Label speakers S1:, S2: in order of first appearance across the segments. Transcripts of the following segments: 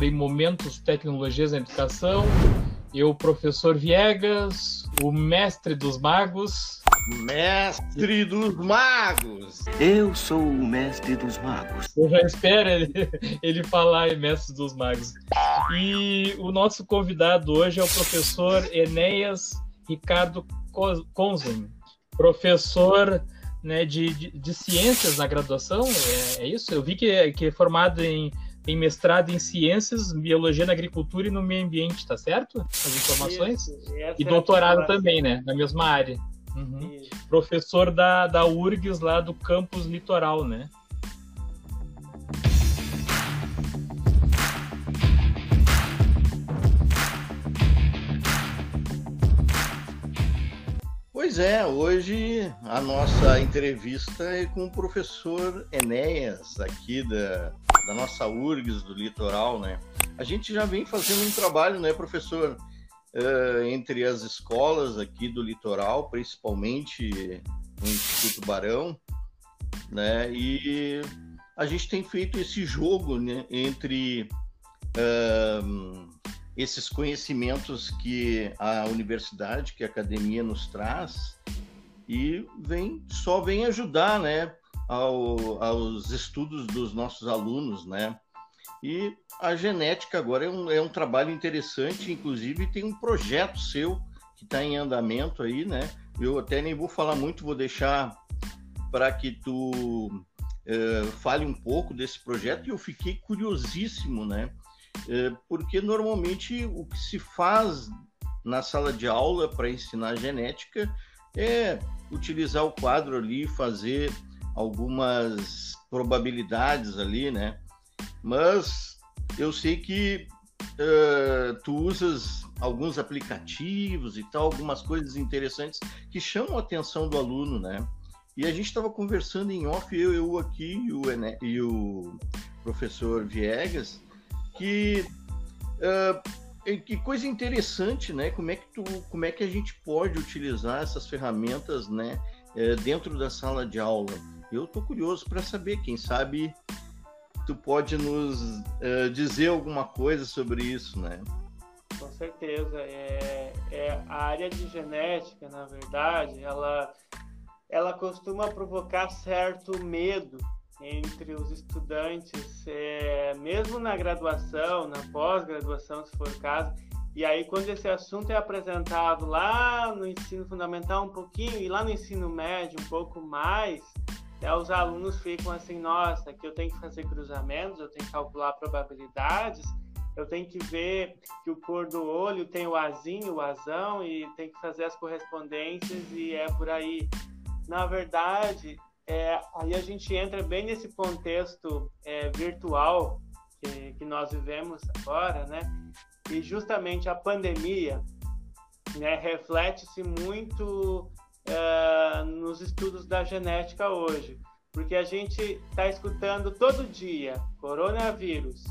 S1: em Momentos Tecnologias na Educação. Eu, professor Viegas, o mestre dos magos.
S2: Mestre dos magos!
S3: Eu sou o mestre dos magos.
S1: Eu já espero ele, ele falar em mestre dos magos. E o nosso convidado hoje é o professor Enéas Ricardo Konzen, professor né, de, de, de, ciências na graduação, é, é, isso? Eu vi que, que é formado em, em mestrado em ciências, biologia na agricultura e no meio ambiente, tá certo? As informações? e doutorado é também, né? Na mesma área. Uhum. Professor da, da URGS lá do campus litoral, né?
S2: Pois é, hoje a nossa entrevista é com o professor Enéas, aqui da, da nossa URGS do litoral, né? A gente já vem fazendo um trabalho, né, professor, uh, entre as escolas aqui do litoral, principalmente no Instituto Barão, né? E a gente tem feito esse jogo né, entre uh, esses conhecimentos que a universidade, que a academia nos traz e vem só vem ajudar, né, ao, aos estudos dos nossos alunos, né? E a genética agora é um, é um trabalho interessante, inclusive tem um projeto seu que está em andamento aí, né? Eu até nem vou falar muito, vou deixar para que tu uh, fale um pouco desse projeto e eu fiquei curiosíssimo, né? É, porque normalmente o que se faz na sala de aula para ensinar genética é utilizar o quadro ali, fazer algumas probabilidades ali, né? Mas eu sei que uh, tu usas alguns aplicativos e tal, algumas coisas interessantes que chamam a atenção do aluno, né? E a gente estava conversando em off, eu, eu aqui e o, e o professor Viegas, que uh, que coisa interessante, né? Como é que tu, como é que a gente pode utilizar essas ferramentas, né, uh, dentro da sala de aula? Eu tô curioso para saber, quem sabe tu pode nos uh, dizer alguma coisa sobre isso, né?
S4: Com certeza, é, é a área de genética, na verdade, ela ela costuma provocar certo medo entre os estudantes, é, mesmo na graduação, na pós-graduação, se for o caso. E aí, quando esse assunto é apresentado lá no ensino fundamental um pouquinho e lá no ensino médio um pouco mais, né, os alunos ficam assim: nossa, aqui eu tenho que fazer cruzamentos, eu tenho que calcular probabilidades, eu tenho que ver que o cor do olho tem o azinho, o azão, e tem que fazer as correspondências, e é por aí. Na verdade, é, aí a gente entra bem nesse contexto é, virtual que, que, nós vivemos agora, né? E justamente a pandemia né, reflete-se muito é, nos estudos da genética hoje, porque a gente está escutando todo dia coronavírus,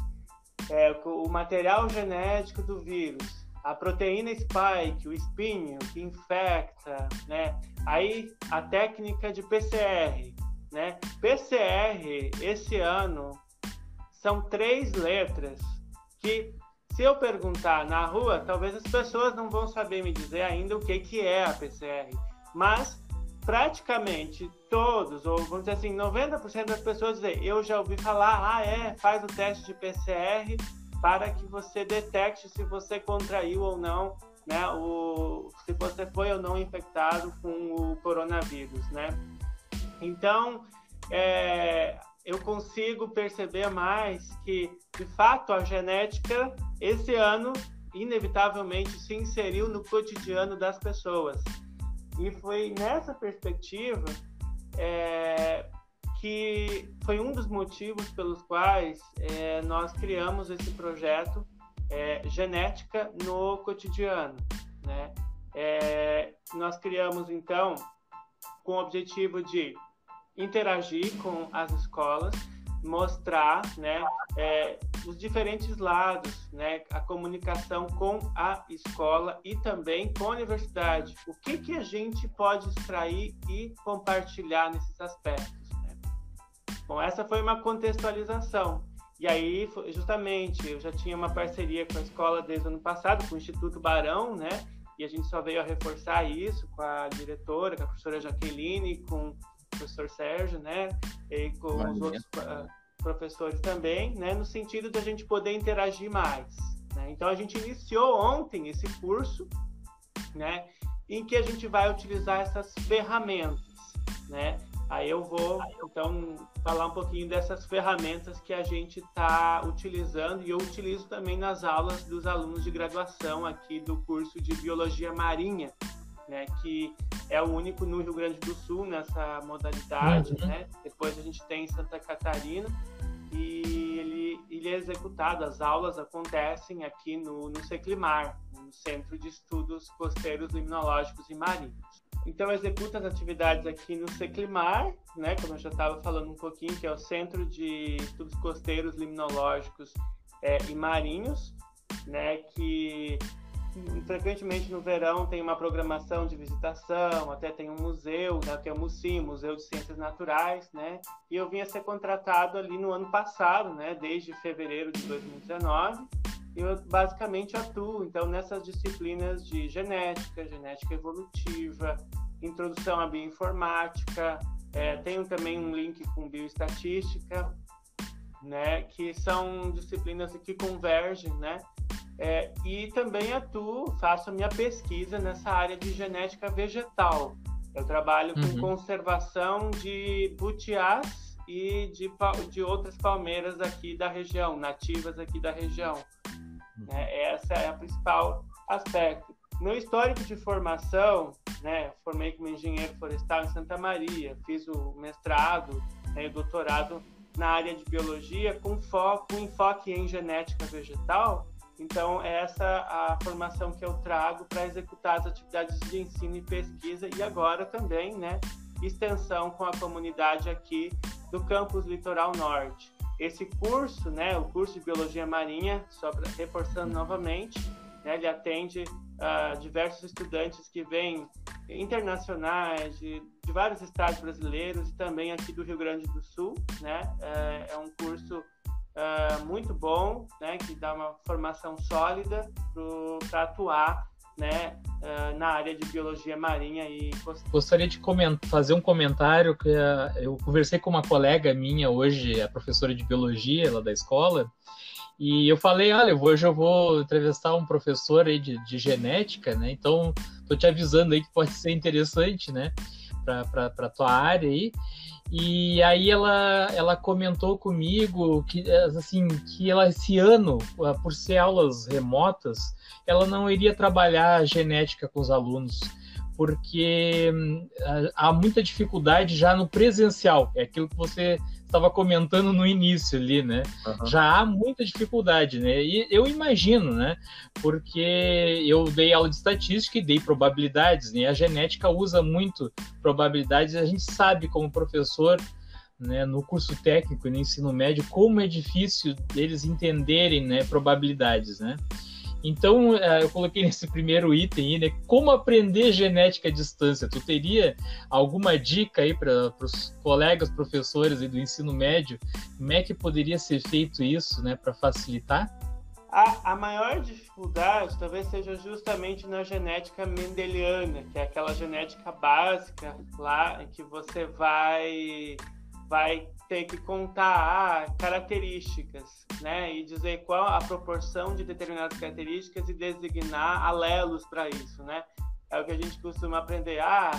S4: é, o material genético do vírus, a proteína spike, o espinho que infecta, né? Aí a técnica de PCR, né? PCR esse ano são três letras que se eu perguntar na rua, talvez as pessoas não vão saber me dizer ainda o que que é a PCR, mas praticamente todos, ou vamos dizer assim, 90% das pessoas dizem, eu já ouvi falar, ah é, faz o teste de PCR para que você detecte se você contraiu ou não, né, o, se você foi ou não infectado com o coronavírus, né? Então, é, eu consigo perceber mais que, de fato, a genética esse ano inevitavelmente se inseriu no cotidiano das pessoas. E foi nessa perspectiva é, que foi um dos motivos pelos quais é, nós criamos esse projeto é, Genética no Cotidiano. Né? É, nós criamos, então, com o objetivo de interagir com as escolas, mostrar né, é, os diferentes lados, né, a comunicação com a escola e também com a universidade. O que, que a gente pode extrair e compartilhar nesses aspectos. Bom, essa foi uma contextualização. E aí, justamente, eu já tinha uma parceria com a escola desde o ano passado, com o Instituto Barão, né? E a gente só veio a reforçar isso com a diretora, com a professora Jaqueline, com o professor Sérgio, né? E com Maravilha. os outros uh, professores também, né? No sentido de a gente poder interagir mais. Né? Então, a gente iniciou ontem esse curso, né? Em que a gente vai utilizar essas ferramentas, né? Aí eu vou, então, falar um pouquinho dessas ferramentas que a gente está utilizando e eu utilizo também nas aulas dos alunos de graduação aqui do curso de Biologia Marinha, né, que é o único no Rio Grande do Sul nessa modalidade, uhum. né? Depois a gente tem em Santa Catarina e ele, ele é executado, as aulas acontecem aqui no, no Seclimar, no Centro de Estudos Costeiros Limnológicos e Marinhos. Então, executa as atividades aqui no Seclimar, né, como eu já estava falando um pouquinho, que é o Centro de Estudos Costeiros, Limnológicos é, e Marinhos, né, que frequentemente no verão tem uma programação de visitação, até tem um museu, né, que é o MUCIM, Museu de Ciências Naturais, né, e eu vinha ser contratado ali no ano passado, né, desde fevereiro de 2019, eu basicamente atuo então nessas disciplinas de genética, genética evolutiva, introdução à bioinformática, é, tenho também um link com bioestatística, né, que são disciplinas que convergem, né, é, e também atuo, faço a minha pesquisa nessa área de genética vegetal. Eu trabalho com uhum. conservação de butiás e de, de outras palmeiras aqui da região, nativas aqui da região. Né? Essa é a principal aspecto. Meu histórico de formação, né, formei como engenheiro florestal em Santa Maria, fiz o mestrado né, e doutorado na área de biologia com foco, com enfoque em genética vegetal. Então, é essa a formação que eu trago para executar as atividades de ensino e pesquisa e agora também, né, extensão com a comunidade aqui do campus Litoral Norte. Esse curso, né, o curso de Biologia Marinha, só pra, reforçando novamente, né, ele atende uh, diversos estudantes que vêm internacionais, de, de, vários estados brasileiros e também aqui do Rio Grande do Sul. Né? É, é um curso uh, muito bom, né, que dá uma formação sólida para atuar né, uh, na área de biologia marinha e
S1: gostaria de fazer um comentário que uh, eu conversei com uma colega minha hoje, a professora de biologia lá da escola, e eu falei, olha, hoje eu vou entrevistar um professor aí de, de genética, né? Então, tô te avisando aí que pode ser interessante, né? Para tua área aí. E aí ela, ela comentou comigo que assim que ela esse ano, por ser aulas remotas, ela não iria trabalhar genética com os alunos, porque hum, há muita dificuldade já no presencial. É aquilo que você estava comentando no início ali, né? Uhum. Já há muita dificuldade, né? E eu imagino, né? Porque eu dei aula de estatística e dei probabilidades, né? A genética usa muito probabilidades. A gente sabe como professor, né? No curso técnico e no ensino médio, como é difícil eles entenderem, né? Probabilidades, né? Então, é, eu coloquei nesse primeiro item, né? Como aprender genética à distância? Tu teria alguma dica aí para os colegas professores do ensino médio? Como é que poderia ser feito isso, né, para facilitar?
S4: A, a, maior dificuldade talvez seja justamente na genética mendeliana, que é aquela genética básica lá em que você vai vai ter que contar ah, características, né, e dizer qual a proporção de determinadas características e designar alelos para isso, né? É o que a gente costuma aprender. Ah,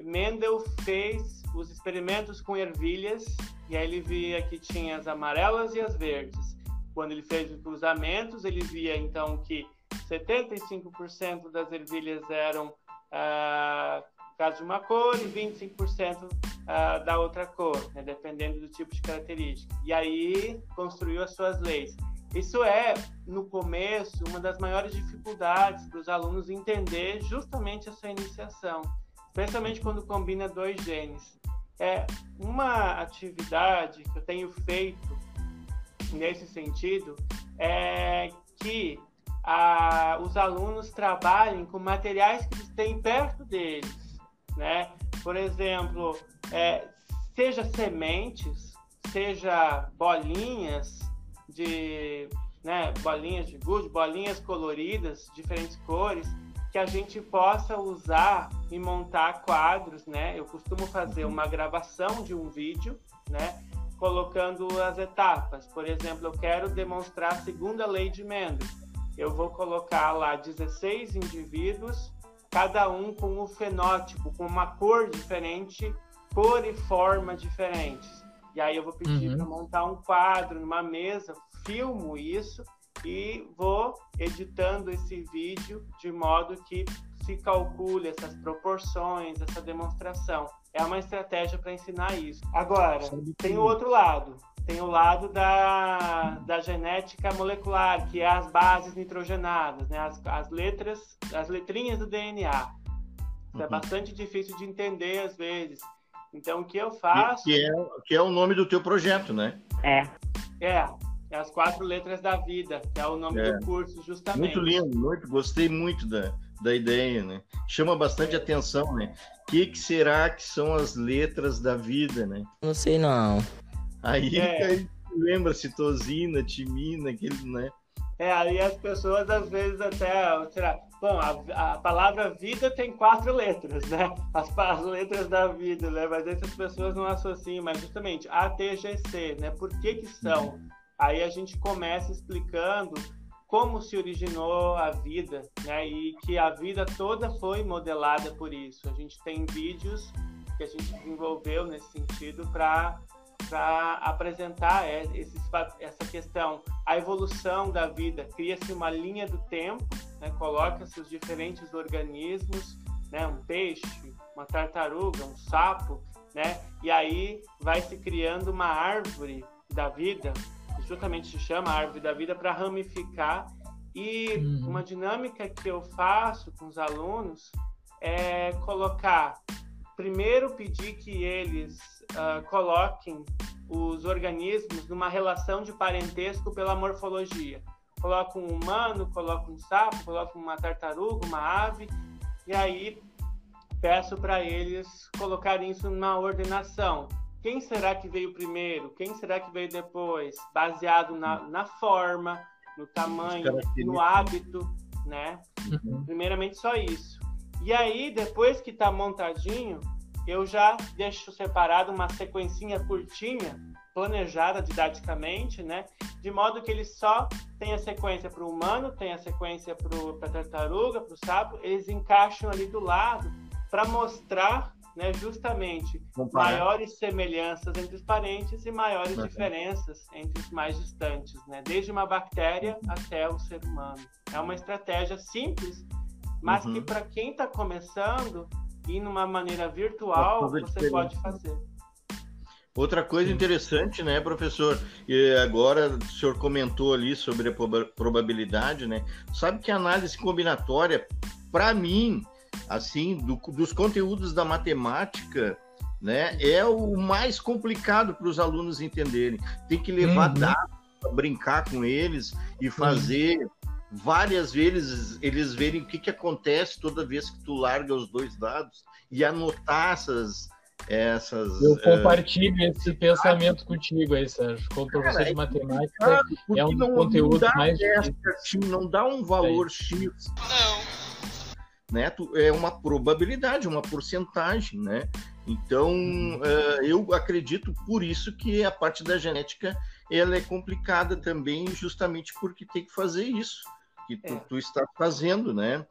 S4: Mendel fez os experimentos com ervilhas e aí ele via que tinha as amarelas e as verdes. Quando ele fez os cruzamentos, ele via então que 75% das ervilhas eram ah, caso de uma cor e 25% uh, da outra cor, né, dependendo do tipo de característica. E aí construiu as suas leis. Isso é, no começo, uma das maiores dificuldades para os alunos entender justamente essa iniciação, especialmente quando combina dois genes. É uma atividade que eu tenho feito nesse sentido é que a, os alunos trabalhem com materiais que eles têm perto deles né? Por exemplo, é, seja sementes, seja bolinhas, de né, bolinhas de gude, bolinhas coloridas, diferentes cores, que a gente possa usar e montar quadros, né? Eu costumo fazer uhum. uma gravação de um vídeo, né? Colocando as etapas. Por exemplo, eu quero demonstrar a segunda lei de Mendel. Eu vou colocar lá 16 indivíduos, cada um com um fenótipo, com uma cor diferente, cor e forma diferentes. E aí eu vou pedir uhum. para montar um quadro numa mesa, filmo isso e vou editando esse vídeo de modo que se calcule essas proporções, essa demonstração. É uma estratégia para ensinar isso. Agora, tem o outro lado. Tem o lado da, da genética molecular, que é as bases nitrogenadas, né? as, as letras, as letrinhas do DNA. Isso é uhum. é bastante difícil de entender às vezes. Então, o que eu faço.
S2: Que é, que é o nome do teu projeto, né?
S4: É. É, é as quatro letras da vida, que é o nome é. do curso, justamente.
S2: Muito lindo, muito, gostei muito da, da ideia, né? Chama bastante atenção, né? O que, que será que são as letras da vida, né?
S5: Não sei não.
S2: Aí, é. aí lembra citosina, timina, aquele, né?
S4: É, aí as pessoas às vezes até, será, bom, a, a palavra vida tem quatro letras, né? As, as letras da vida, né? Mas essas pessoas não associam, mas justamente ATGC, né? Por que que são? Uhum. Aí a gente começa explicando como se originou a vida, né? E que a vida toda foi modelada por isso. A gente tem vídeos que a gente desenvolveu nesse sentido para para apresentar esse, essa questão, a evolução da vida. Cria-se uma linha do tempo, né? coloca-se os diferentes organismos, né? um peixe, uma tartaruga, um sapo, né? e aí vai se criando uma árvore da vida justamente se chama Árvore da Vida, para ramificar. E uhum. uma dinâmica que eu faço com os alunos é colocar, primeiro pedir que eles uh, coloquem os organismos numa relação de parentesco pela morfologia. Coloca um humano, coloca um sapo, coloca uma tartaruga, uma ave, e aí peço para eles colocarem isso numa ordenação quem será que veio primeiro, quem será que veio depois, baseado na, na forma, no tamanho, no hábito, né? Uhum. Primeiramente só isso. E aí, depois que está montadinho, eu já deixo separado uma sequencinha curtinha, planejada didaticamente, né? De modo que ele só tem a sequência para o humano, tem a sequência para a tartaruga, para o sapo, eles encaixam ali do lado para mostrar né, justamente Comparar. maiores semelhanças entre os parentes e maiores diferenças entre os mais distantes, né? desde uma bactéria até o ser humano. É uma estratégia simples, mas uhum. que para quem está começando e numa maneira virtual você pode fazer.
S2: Outra coisa interessante, né, professor? E agora o senhor comentou ali sobre a probabilidade, né? Sabe que a análise combinatória, para mim, assim, do, dos conteúdos da matemática, né, é o mais complicado para os alunos entenderem. Tem que levar uhum. dados para brincar com eles e fazer uhum. Várias vezes eles verem o que, que acontece toda vez que tu larga os dois dados e anotar essas essas
S1: eu eh, compartilho esse pensamento contigo aí Sérgio como professor de matemática é um não, conteúdo
S2: não
S1: mais
S2: essa, não dá um valor X não né? É uma probabilidade, uma porcentagem, né? Então, uh, eu acredito por isso que a parte da genética ela é complicada também, justamente porque tem que fazer isso que tu, é. tu está fazendo, né?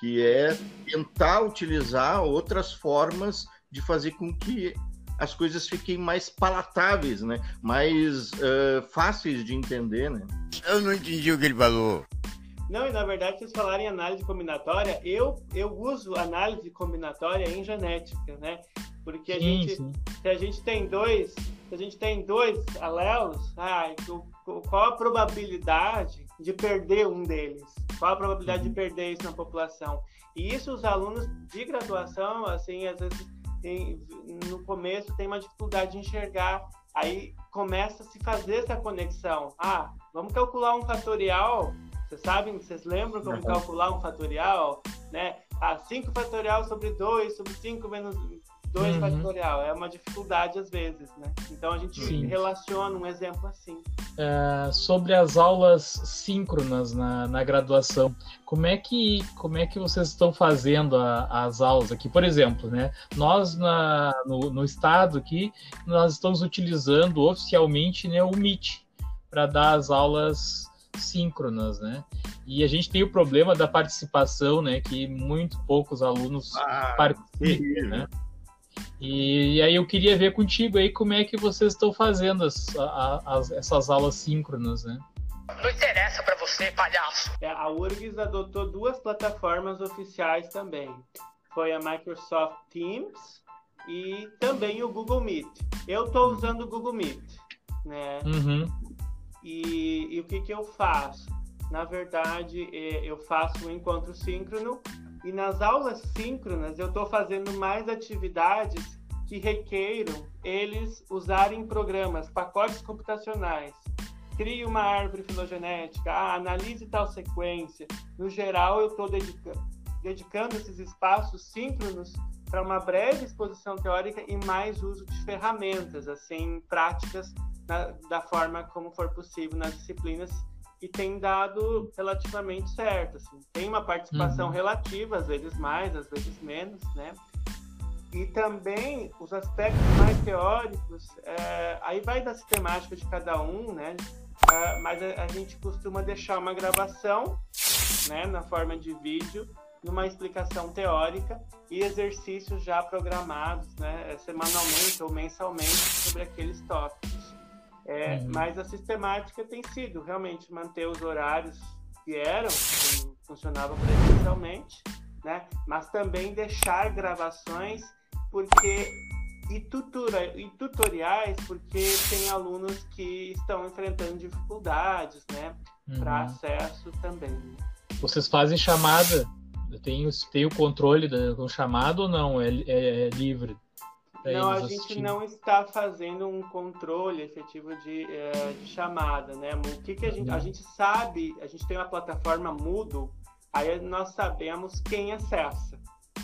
S2: Que é tentar utilizar outras formas de fazer com que as coisas fiquem mais palatáveis, né? Mais uh, fáceis de entender, né?
S5: Eu não entendi o que ele falou.
S4: Não, e na verdade, vocês falarem em análise combinatória, eu, eu uso análise combinatória em genética, né? Porque a sim, gente, sim. se a gente tem dois, se a gente tem dois alelos, ah, qual a probabilidade de perder um deles? Qual a probabilidade uhum. de perder isso na população? E isso os alunos de graduação, assim, às vezes tem, no começo tem uma dificuldade de enxergar. Aí começa a se fazer essa conexão. Ah, vamos calcular um fatorial vocês sabem, vocês lembram como uhum. calcular um fatorial? Né? Ah, 5 fatorial sobre 2 sobre 5 menos 2
S1: Uhum.
S4: fatorial. É uma dificuldade às vezes, né? Então a gente
S1: Sim.
S4: relaciona um exemplo assim.
S1: É, sobre as aulas síncronas na, na graduação, como é que como é que vocês estão fazendo a- as aulas aqui? Por exemplo, né? Nós na, no, no estado aqui nós estamos utilizando oficialmente né, o Meet para dar as aulas síncronas, né? E a gente tem o problema da participação, né? Que muito poucos alunos
S2: Ah,
S1: participam, né? E, e aí eu queria ver contigo aí como é que vocês estão fazendo as- a- as- essas aulas síncronas, né?
S6: Não interessa pra você, palhaço.
S4: É, A URGS adotou duas plataformas oficiais também. Foi a Microsoft Teams e também o Google Meet. Eu estou usando o Google Meet, né?
S1: Uhum.
S4: E, e o que, que eu faço? Na verdade, é, eu faço um encontro síncrono e nas aulas síncronas eu estou fazendo mais atividades que requeiram eles usarem programas, pacotes computacionais. Crie uma árvore filogenética, ah, analise tal sequência. No geral, eu estou dedica- dedicando esses espaços síncronos para uma breve exposição teórica e mais uso de ferramentas, assim, práticas na- da forma como for possível nas disciplinas e tem dado relativamente certo. Assim. Tem uma participação
S1: Uhum.
S4: relativa, às vezes mais, às vezes menos, né? E também os aspectos mais teóricos, é, aí vai da sistemática de cada um, né? É, mas a, a gente costuma deixar uma gravação, né, na forma de vídeo, numa explicação teórica e exercícios já programados, né, semanalmente ou mensalmente sobre aqueles tópicos. É,
S1: Uhum.
S4: Mas a sistemática tem sido realmente manter os horários que eram, como funcionavam presencialmente, né? mas também deixar gravações porque e, tutora, e tutoriais porque tem alunos que estão enfrentando dificuldades né? para
S1: Uhum.
S4: acesso também. né?
S1: Vocês fazem chamada? Tem, o- tem o controle da, com chamada ou não? É, é- é livre?
S4: Não, a gente
S1: assistirem?
S4: não está fazendo um controle efetivo de, eh, de chamada, né? O que, que a gente. A gente sabe, a gente tem uma plataforma Moodle, aí nós sabemos quem acessa,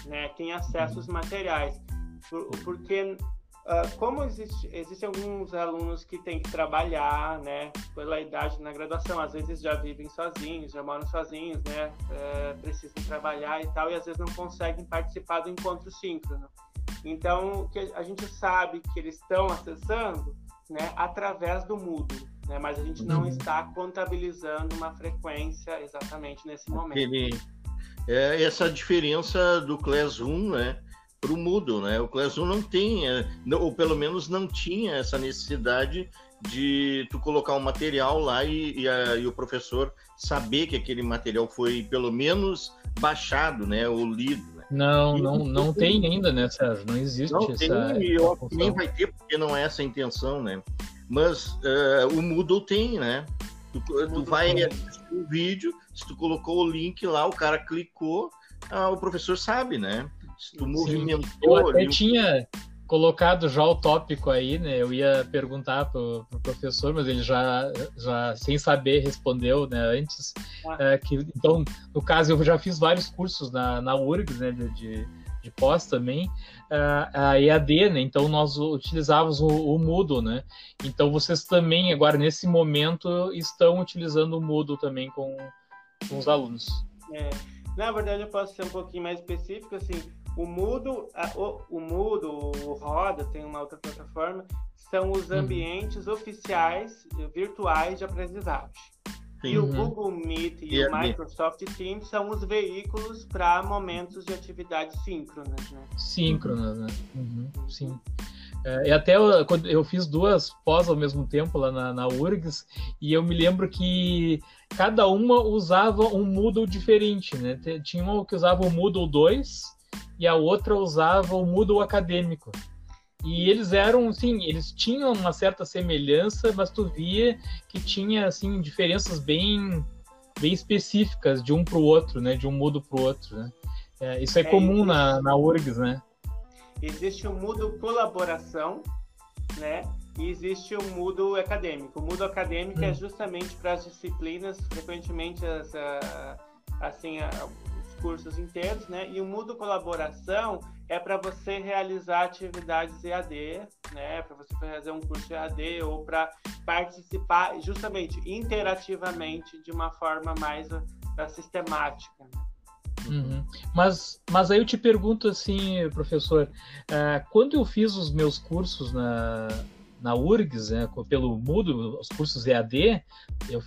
S4: né? Quem acessa os materiais. Por- porque ah, como existe, existem alguns alunos que têm que trabalhar, né? Pela idade na graduação, às vezes já vivem sozinhos, já moram sozinhos, né? eh, precisam trabalhar e tal, e às vezes não conseguem participar do encontro síncrono. Então, que a gente sabe que eles estão acessando, né, através do Moodle, né, mas a gente não
S1: Uhum.
S4: está contabilizando uma frequência exatamente nesse momento.
S2: É, essa diferença do Classroom, né, para o Moodle, né? O Classroom não tem, é, ou pelo menos não tinha essa necessidade de tu colocar um material lá e, e a- e o professor saber que aquele material foi pelo menos baixado, né, ou lido.
S1: Não, não, não tem ainda, né, Sérgio? Não existe
S2: Não
S1: essa.
S2: tem, e eu acho que nem vai ter, porque não é essa a intenção, né? Mas é, o Moodle tem, né? Tu, tu vai assistir o vídeo, se tu colocou o link lá, o cara clicou, ah, o professor sabe, né? Se tu
S4: Sim.
S1: Eu
S2: movimentou
S1: até
S2: ali,
S1: tinha colocado já o tópico aí, né? Eu ia perguntar pro, pro professor, mas ele já, já sem saber respondeu, né? Antes,
S4: Ah.
S1: É, que então, no caso, eu já fiz vários cursos na, na URGS, né? De, de, de pós também, é, a EAD, né? Então nós utilizávamos o, o Moodle, né? Então vocês também agora nesse momento estão utilizando o Moodle também com, com os alunos.
S4: É, na verdade, eu posso ser um pouquinho mais específico, assim, o Moodle, a- o, o Moodle, o Roda, tem uma outra plataforma, são os
S1: Uhum.
S4: ambientes oficiais eh, virtuais de aprendizagem. E o
S1: Uhum.
S4: Google Meet e,
S2: E
S4: o Microsoft Teams são os veículos para momentos de atividades síncronas, né?
S1: Síncronas, né? Uhum, sim. É, e até eu, eu fiz duas pós ao mesmo tempo lá na, na URGS, e eu me lembro que cada uma usava um Moodle diferente, né? Tinha uma que usava o Moodle 2 e a outra usava o Moodle acadêmico. E eles eram, assim, eles tinham uma certa semelhança, mas tu via que tinha, assim, diferenças bem, bem específicas de um para o outro, né? De um Moodle para o outro, né? É, isso é,
S4: É,
S1: comum na, na URGS, né?
S4: Existe o Moodle colaboração, né? E existe o Moodle acadêmico. O Moodle acadêmico é
S1: Hum.
S4: justamente para as disciplinas, frequentemente as, ah, assim, ah, os cursos inteiros, né? E o Moodle Colaboração é para você realizar atividades EAD, né? Para você fazer um curso EAD ou para participar justamente interativamente de uma forma mais uh, sistemática. Né?
S1: Uhum. Mas, mas aí eu te pergunto assim, professor, uh, quando eu fiz os meus cursos na, na URGS, né, pelo Moodle, os cursos EAD, eu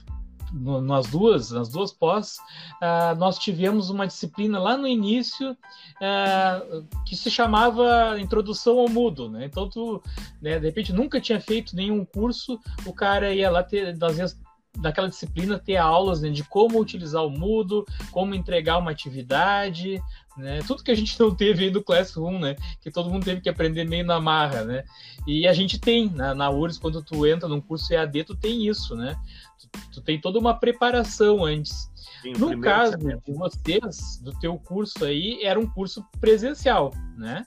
S1: no, nas duas, nas duas pós, uh, nós tivemos uma disciplina lá no início uh, que se chamava Introdução ao Mudo, né? Então tu, né, de repente nunca tinha feito nenhum curso, o cara ia lá ter, às vezes daquela disciplina ter aulas né, de como utilizar o Moodle, como entregar uma atividade, né? Tudo que a gente não teve aí do Classroom, né? Que todo mundo teve que aprender meio na marra, né? E a gente tem na, na URSS, quando tu entra num curso EAD, tu tem isso, né? Tu, tu tem toda uma preparação antes. Sim, no caso de vocês, do teu curso aí, era um curso presencial, né?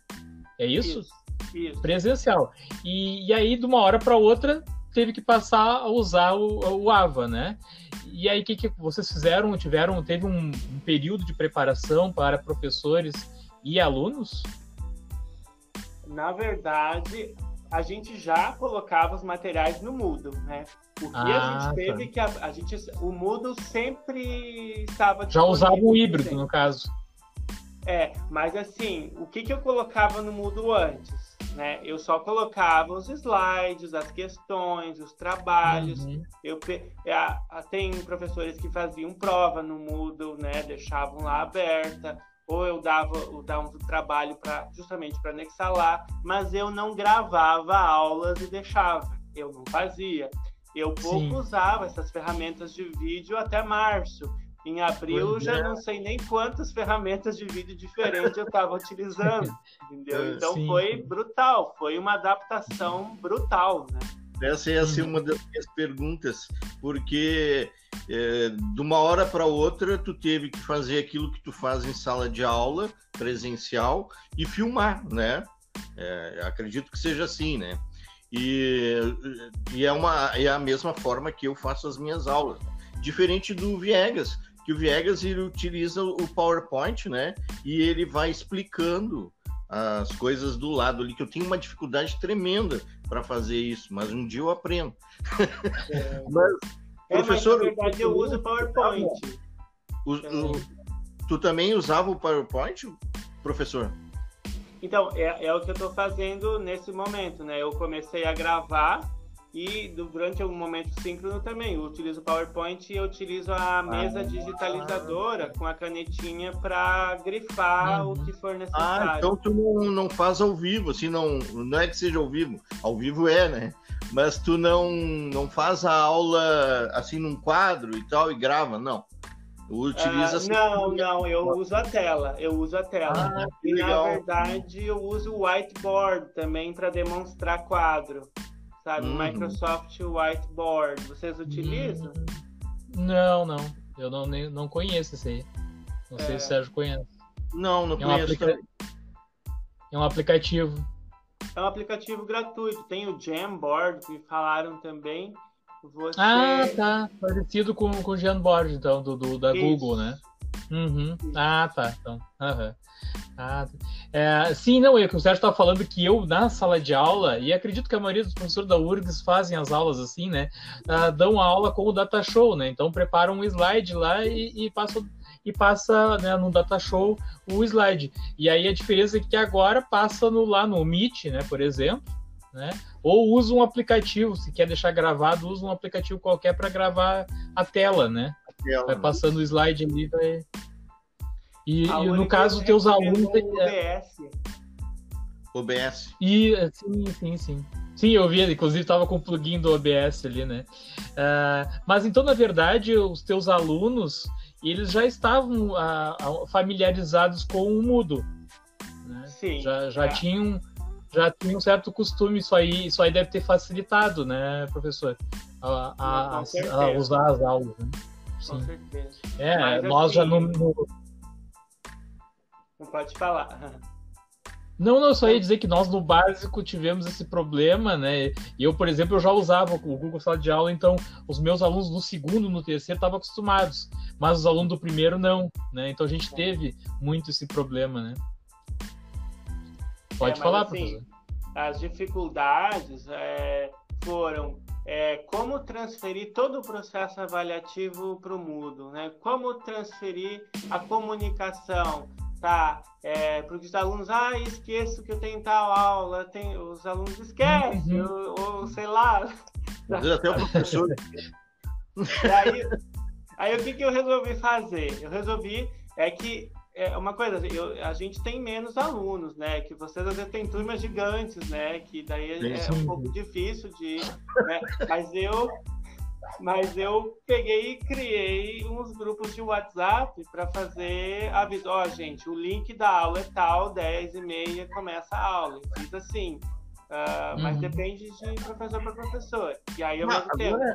S1: É isso? Isso. isso. Presencial. E, e aí, de uma hora para outra, teve que passar a usar o, o AVA, né? E aí, o que, que vocês fizeram? Tiveram, teve um, um, período de preparação para professores e alunos?
S4: Na verdade, a gente já colocava os materiais no Moodle, né? O que ah, a gente teve tá. que a, a, gente, o Moodle sempre estava
S1: já usava o híbrido sempre. no caso.
S4: É, mas assim, o que, que eu colocava no Moodle antes? Né? Eu só colocava os slides, as questões, os trabalhos. Uhum. Eu tem professores que faziam prova no Moodle, né? Deixavam lá aberta. Ou eu dava, eu dava um trabalho para justamente para anexar lá, mas eu não gravava aulas e deixava. Eu não fazia. Eu pouco Sim. usava essas ferramentas de vídeo até março. Em abril, pois já é. não sei nem quantas ferramentas de vídeo diferentes eu estava utilizando, entendeu? É, então Sim. foi brutal, foi uma adaptação brutal, né?
S2: Essa é assim, uma das minhas perguntas, porque é, de uma hora para outra tu teve que fazer aquilo que tu faz em sala de aula presencial e filmar, né? É, acredito que seja assim, né? E, e é, uma, é a mesma forma que eu faço as minhas aulas. Diferente do Viegas, que o Viegas ele utiliza o PowerPoint, né? E ele vai explicando as coisas do lado ali, que eu tenho uma dificuldade tremenda para fazer isso, mas um dia eu aprendo.
S4: É. mas, é, professor, mas, na verdade eu uso o PowerPoint.
S2: O, o, tu também usava o PowerPoint, professor?
S4: Então, é, é o que eu estou fazendo nesse momento, né? Eu comecei a gravar e durante o momento síncrono também, eu utilizo o PowerPoint e eu utilizo a mesa ah, digitalizadora com a canetinha para grifar uhum. o que for necessário.
S2: Ah, então tu não, não faz ao vivo, assim, não, não é que seja ao vivo, ao vivo é, né? Mas tu não, não faz a aula assim num quadro e tal e grava, não.
S4: Utiliza uh, não, não, eu uso a tela. Eu uso a tela. Ah, e legal. na verdade eu uso o whiteboard também para demonstrar quadro sabe? Uhum. Microsoft Whiteboard. Vocês utilizam?
S1: Não, não. Eu não, nem, não conheço esse aí. Não é. sei se o Sérgio conhece.
S2: Não, não é conheço. Um aplica...
S1: É um aplicativo.
S4: É um aplicativo gratuito. Tem o Jamboard, que falaram também. Você...
S1: Ah, tá. Parecido com, com o Jamboard, então, do, do da Isso. Google, né? Uhum. Ah, tá. Então, uhum. Ah, é, sim, não, é que o Sérgio estava falando que eu, na sala de aula, e acredito que a maioria dos professores da URGS fazem as aulas assim, né? Uh, dão a aula com o data show, né? Então preparam um slide lá e, e passam e passa né, no data show o slide. E aí a diferença é que agora passa no, lá no Meet, né, por exemplo, né? Ou usa um aplicativo, se quer deixar gravado, usa um aplicativo qualquer para gravar a tela, né? Tela, vai passando o slide ali, vai. E, e no caso, teus alunos.
S4: OBS.
S2: OBS.
S1: E, sim, sim, sim. Sim, eu vi, inclusive estava com o plugin do OBS ali, né? Uh, mas então, na verdade, os teus alunos, eles já estavam uh, familiarizados com o Moodle. Né? Sim. Já, já é. tinham já tinha um certo costume, isso aí, isso aí deve ter facilitado, né, professor? A, a, a, a usar as aulas. Né?
S4: Sim. Com certeza.
S1: É, Mas, nós assim, já no, no...
S4: Não pode falar.
S1: Não, não, só ia dizer que nós no básico tivemos esse problema, né? E eu, por exemplo, eu já usava o Google Sala de Aula, então os meus alunos no segundo, no terceiro estavam acostumados, mas os alunos do primeiro não, né? Então a gente teve muito esse problema, né? Pode
S4: É,
S1: falar,
S4: assim,
S1: professor.
S4: As dificuldades é, foram é, como transferir todo o processo avaliativo para o Moodle, né? Como transferir a comunicação, tá? É, para os alunos, ah, esqueço que eu tenho tal aula, tem, os alunos esquecem,
S1: Uhum.
S4: ou, ou sei lá.
S2: Às vezes até o professor.
S4: Aí, aí o que, que eu resolvi fazer? Eu resolvi é que é uma coisa, eu- a gente tem menos alunos, né? Que vocês às vezes têm turmas gigantes, né? Que daí é,
S2: Sim,
S4: um pouco difícil de. né? Mas eu. Mas eu peguei e criei uns grupos de WhatsApp para fazer aviso. Ó, gente, o link da aula é tal, 10 e meia começa a aula. Eu fiz assim. ah, Mas
S1: Uhum.
S4: depende de professor para professor. E aí, ao
S2: Ah,
S4: mesmo tempo.
S2: agora,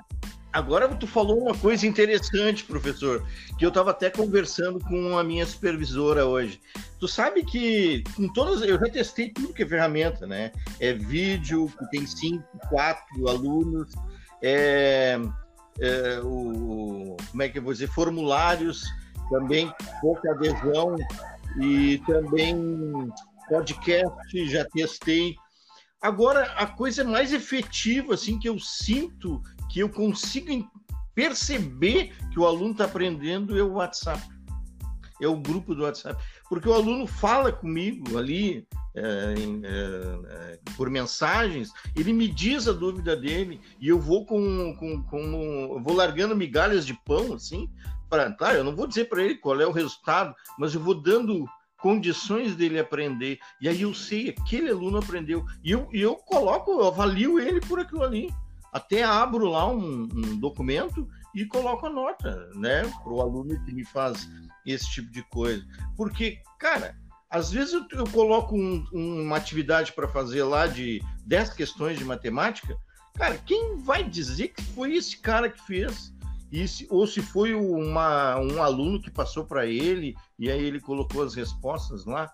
S2: agora tu falou uma coisa interessante, professor, que eu estava até conversando com a minha supervisora hoje. Tu sabe que com todas, eu já testei tudo que é ferramenta, né? É vídeo que tem cinco, quatro alunos, é, é, o como é que vou dizer, formulários também pouca adesão e também podcast já testei. Agora, a coisa mais efetiva, assim, que eu sinto, que eu consigo perceber que o aluno está aprendendo é o WhatsApp. É o grupo do WhatsApp. Porque o aluno fala comigo ali é, é, é, por mensagens, ele me diz a dúvida dele e eu vou com, com, com vou largando migalhas de pão, assim, para, claro, eu não vou dizer para ele qual é o resultado, mas eu vou dando condições dele aprender. E aí eu sei, aquele aluno aprendeu. E eu, eu coloco, eu avalio ele por aquilo ali. Até abro lá um, um documento e coloco a nota, né? Para o aluno que me faz esse tipo de coisa. Porque, cara, às vezes eu, eu coloco um- uma atividade para fazer lá de 10 questões de matemática. Cara, quem vai dizer que foi esse cara que fez? Se- ou se foi uma, um aluno que passou para ele e aí ele colocou as respostas lá.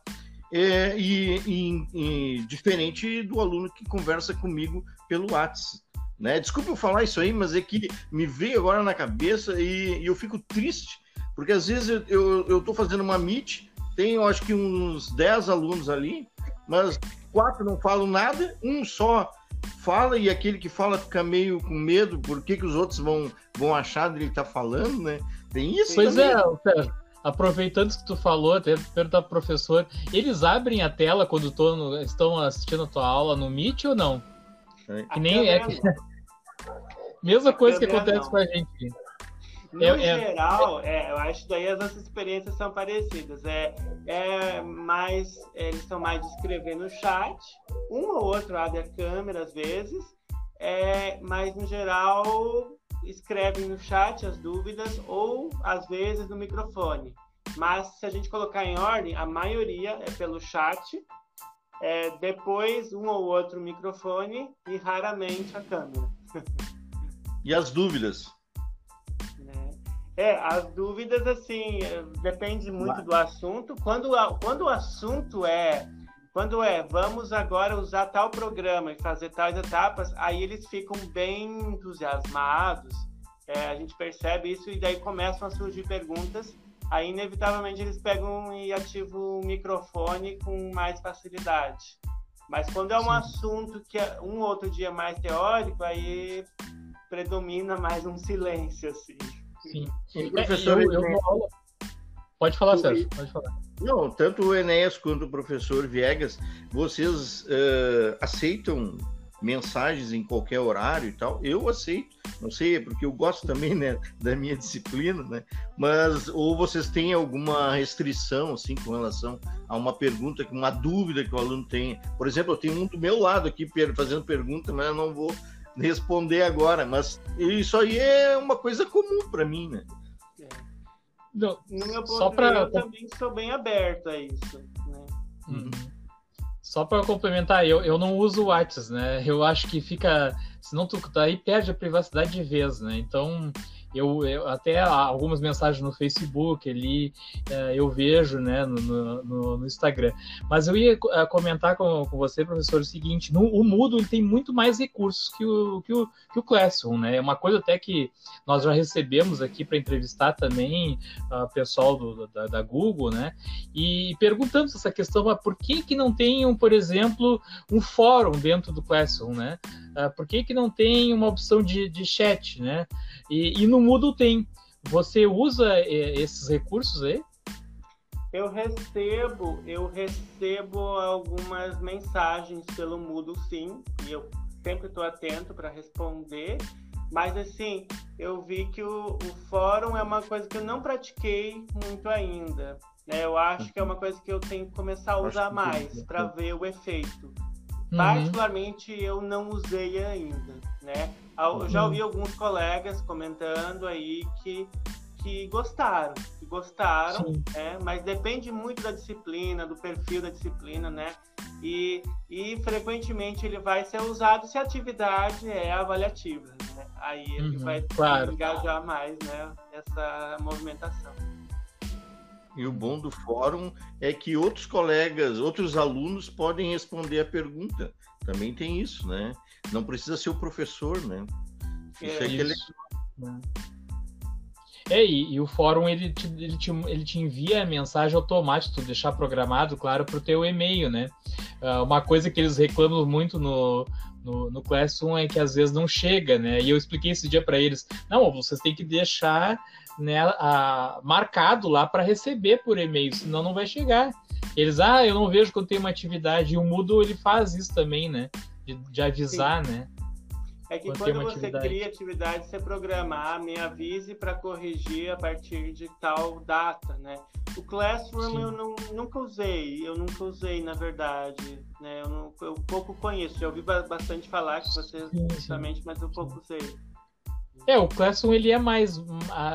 S2: É, e, e- e diferente do aluno que conversa comigo pelo WhatsApp. Né? Desculpa eu falar isso aí, mas é que me veio agora na cabeça e, e eu fico triste, porque às vezes eu, eu, eu tô fazendo uma meet, tem eu acho que uns 10 alunos ali, mas quatro não falam nada, um só fala e aquele que fala fica meio com medo, por que, que os outros vão, vão achar dele estar falando, né? Tem isso
S1: Pois
S2: também.
S1: é, Sérgio, aproveitando isso que tu falou, até perguntar pro professor, eles abrem a tela quando tô no- estão assistindo a tua aula no Meet ou não? Que nem é que- Mesma coisa que acontece
S4: não.
S1: com a gente.
S4: No
S1: É- é-
S4: geral, é, eu acho que daí as nossas experiências são parecidas. É, é mais, eles são mais de escrever no chat, um ou outro abre a câmera às vezes, é, mas no geral escrevem no chat as dúvidas ou às vezes no microfone. Mas se a gente colocar em ordem, a maioria é pelo chat, é, depois um ou outro microfone e raramente a câmera.
S2: E as dúvidas?
S4: né? É, as dúvidas, assim, é, depende muito do assunto. Quando, quando o assunto é, quando é, vamos agora usar tal programa e fazer tais etapas, aí eles ficam bem entusiasmados. É, a gente percebe isso e daí começam a surgir perguntas. Aí, inevitavelmente, eles pegam e ativam o microfone com mais facilidade. Mas quando é um
S1: Sim.
S4: assunto que é um outro dia mais teórico, aí predomina mais um silêncio, assim.
S1: Sim.
S2: E,
S1: É,
S2: professor,
S1: eu, eu dou aula. Pode falar, Sérgio, pode falar.
S2: Não, tanto o Enéas quanto o professor Viegas, vocês eh, aceitam mensagens em qualquer horário e tal? Eu aceito, não sei, é porque eu gosto também né, da minha disciplina, né? Mas, ou vocês têm alguma restrição, assim, com relação a uma pergunta, uma dúvida que o aluno tem? Por exemplo, eu tenho um do meu lado aqui fazendo pergunta, mas eu não vou responder agora, mas isso aí é uma coisa comum para mim, né?
S1: Não,
S4: No meu ponto
S1: Só
S4: vista, eu também sou bem aberto a isso. Né?
S1: Uhum. Só para complementar, eu, eu não uso o WhatsApp, né? Eu acho que fica. Senão tu daí perde a privacidade de vez, né? Então eu, eu, até algumas mensagens no Facebook ali uh, eu vejo, né, no, no, no, Instagram. Mas eu ia uh, comentar com, com você, professor, o seguinte: no, o Moodle ele tem muito mais recursos que o, que o, que o Classroom, né? É uma coisa até que nós já recebemos aqui para entrevistar também o uh, pessoal do, da, da, Google, né? E perguntamos essa questão: por que que não tem, um, por exemplo, um fórum dentro do Classroom, né? Por que que não tem uma opção de, de chat, né? E, e no Moodle tem. Você usa é, esses recursos aí?
S4: Eu recebo, eu recebo algumas mensagens pelo Moodle, sim, e eu sempre estou atento para responder. Mas assim, eu vi que o, o, fórum é uma coisa que eu não pratiquei muito ainda. Né? Eu acho que é uma coisa que eu tenho que começar a usar mais para ver o efeito. Uhum. Particularmente eu não usei ainda, né? Eu já ouvi alguns colegas comentando aí que, que gostaram, que gostaram, né? mas depende muito da disciplina, do perfil da disciplina, né? E, e frequentemente ele vai ser usado se a atividade é avaliativa, né? Aí ele uhum, vai
S1: claro.
S4: engajar mais, né? Essa movimentação.
S2: E o bom do fórum é que outros colegas, outros alunos podem responder a pergunta. Também tem isso, né? Não precisa ser o professor, né? Isso é, é que ele...
S1: É, e, e, o fórum ele te, ele, te, ele te envia a mensagem automática, tu deixar programado, claro, para o teu e-mail, né? Uh, uma coisa que eles reclamam muito no, no, no Classroom é que às vezes não chega, né? E eu expliquei esse dia para eles: não, vocês têm que deixar né, a, marcado lá para receber por e-mail, senão não vai chegar. Eles, ah, eu não vejo quando tem uma atividade. E o Moodle ele faz isso também, né? De, de avisar, Sim. né?
S4: É que quando, quando você atividade. cria atividade, você programa, ah, me avise para corrigir a partir de tal data, né? O Classroom Sim. eu não, nunca usei, eu nunca usei, na verdade, né? Eu, não, eu pouco conheço, já ouvi bastante falar que você justamente, mas eu pouco usei.
S1: É, o Classroom ele é mais,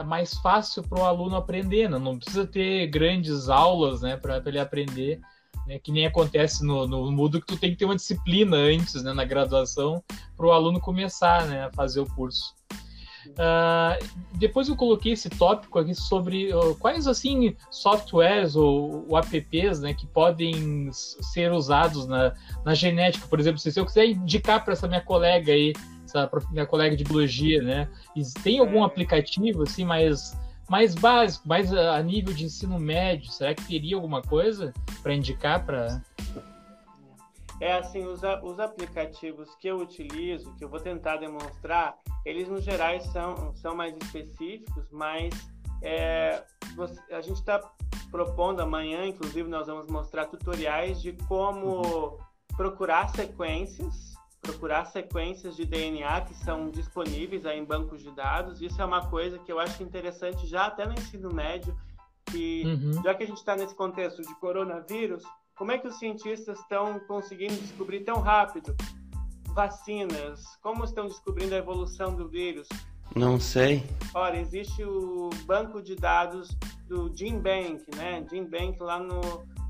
S1: mais fácil para o aluno aprender, né? não precisa ter grandes aulas né, para ele aprender né, que nem acontece no, no Moodle, que tu tem que ter uma disciplina antes, né, na graduação, para o aluno começar né, a fazer o curso. Uh, depois eu coloquei esse tópico aqui sobre uh, quais assim softwares ou, ou, apps né, que podem ser usados na, na genética, por exemplo, se eu quiser indicar para essa minha colega aí, essa minha colega de biologia, né, tem algum aplicativo assim mais mais básico, mais a nível de ensino médio, será que teria alguma coisa para indicar para
S4: é assim, os, os aplicativos que eu utilizo, que eu vou tentar demonstrar, eles no geral são, são mais específicos, mas é, você, a gente está propondo amanhã, inclusive nós vamos mostrar tutoriais de como uhum. procurar sequências procurar sequências de DNA que são disponíveis aí em bancos de dados. Isso é uma coisa que eu acho interessante já até no ensino médio, que uhum. já que a gente está nesse contexto de coronavírus, como é que os cientistas estão conseguindo descobrir tão rápido vacinas? Como estão descobrindo a evolução do vírus?
S5: Não sei.
S4: Ora, existe o banco de dados do GenBank, né? GenBank lá no,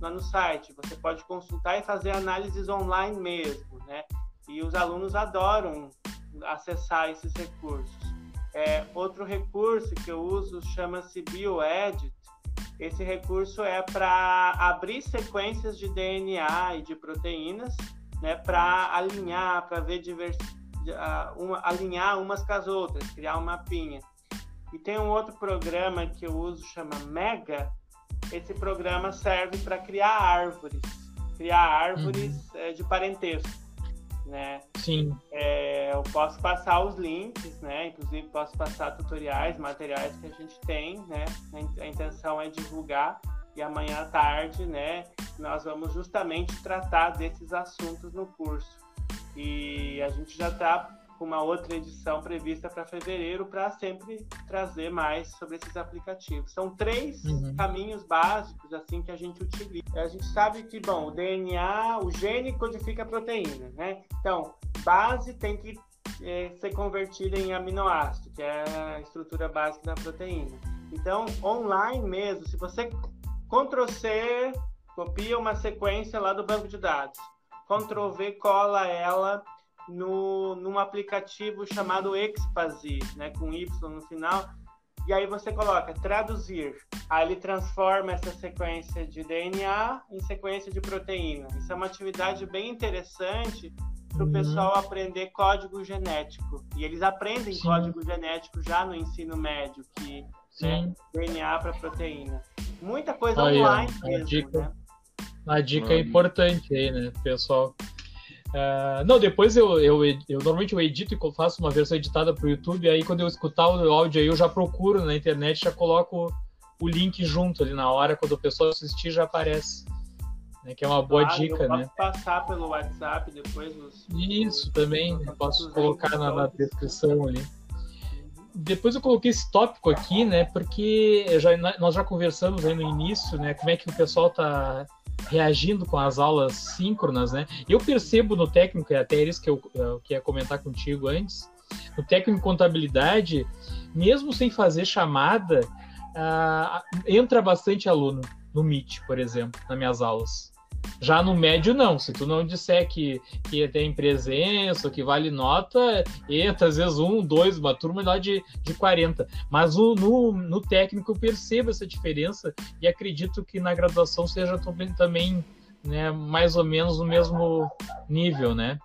S4: lá no site. Você pode consultar e fazer análises online mesmo, né? E os alunos adoram acessar esses recursos. É, outro recurso que eu uso chama-se BioEdit. Esse recurso é para abrir sequências de DNA e de proteínas, né, para alinhar, para ver divers... uma, alinhar umas com as outras, criar um mapinha. E tem um outro programa que eu uso, chama Mega. Esse programa serve para criar árvores, criar árvores uhum. é, de parentesco né?
S1: Sim.
S4: É, eu posso passar os links, né? Inclusive posso passar tutoriais, materiais que a gente tem, né? A intenção é divulgar e amanhã à tarde, né? Nós vamos justamente tratar desses assuntos no curso. E a gente já está uma outra edição prevista para fevereiro para sempre trazer mais sobre esses aplicativos. São três uhum. caminhos básicos assim que a gente utiliza. A gente sabe que, bom, o DNA, o gene codifica a proteína, né? Então, base tem que é, ser convertida em aminoácido, que é a estrutura básica da proteína. Então, online mesmo, se você Ctrl C, copia uma sequência lá do banco de dados, Ctrl V cola ela no, num aplicativo chamado Expazy, né, com Y no final, E aí você coloca traduzir. Aí ele transforma essa sequência de DNA em sequência de proteína. Isso é uma atividade bem interessante para o
S1: Uhum.
S4: pessoal aprender código genético. E eles aprendem
S1: Sim.
S4: código genético já no ensino médio, que né,
S1: Sim.
S4: DNA para proteína. Muita coisa online
S1: a
S4: mesmo,
S1: dica.
S4: né?
S1: Uma dica
S2: Olha.
S1: importante aí, né, pessoal? Ah, não, depois eu, eu, eu normalmente eu edito e faço uma versão editada para o YouTube, aí quando eu escutar o áudio aí eu já procuro na internet, já coloco o link junto ali na hora, quando o pessoal assistir já aparece. Né, que é uma boa
S4: Claro,
S1: dica,
S4: eu posso
S1: né?
S4: passar pelo WhatsApp depois
S1: Isso também,
S4: os-
S1: eu posso
S4: os
S1: colocar na, na
S4: todos.
S1: descrição ali. Depois eu coloquei esse tópico aqui, né? Porque já, nós já conversamos aí no início, né? Como é que o pessoal tá reagindo com as aulas síncronas, né? Eu percebo no técnico, e até isso que eu, eu queria comentar contigo antes, no técnico em contabilidade, mesmo sem fazer chamada, ah, entra bastante aluno no Meet, por exemplo, nas minhas aulas. Já no médio, não. Se tu não disser que, que tem presença, que vale nota, entra às vezes um, dois, uma turma lá de, de 40. Mas o- no, no técnico eu percebo essa diferença e acredito que na graduação seja também, né, mais ou menos no mesmo nível, né?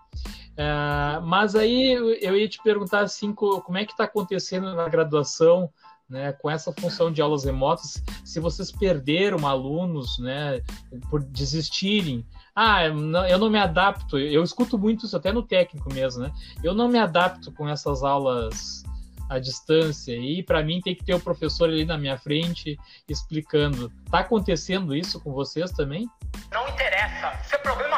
S1: Ah, mas aí eu- ia te perguntar assim, co- como é que está acontecendo na graduação, né, com essa função de aulas remotas, se vocês perderam alunos, né, por desistirem. Ah, eu não- me adapto. Eu escuto muito isso até no técnico mesmo, né? Eu não me adapto com essas aulas à distância e para mim tem que ter o professor ali na minha frente explicando. Tá acontecendo isso com vocês também?
S6: Não interessa, é problema.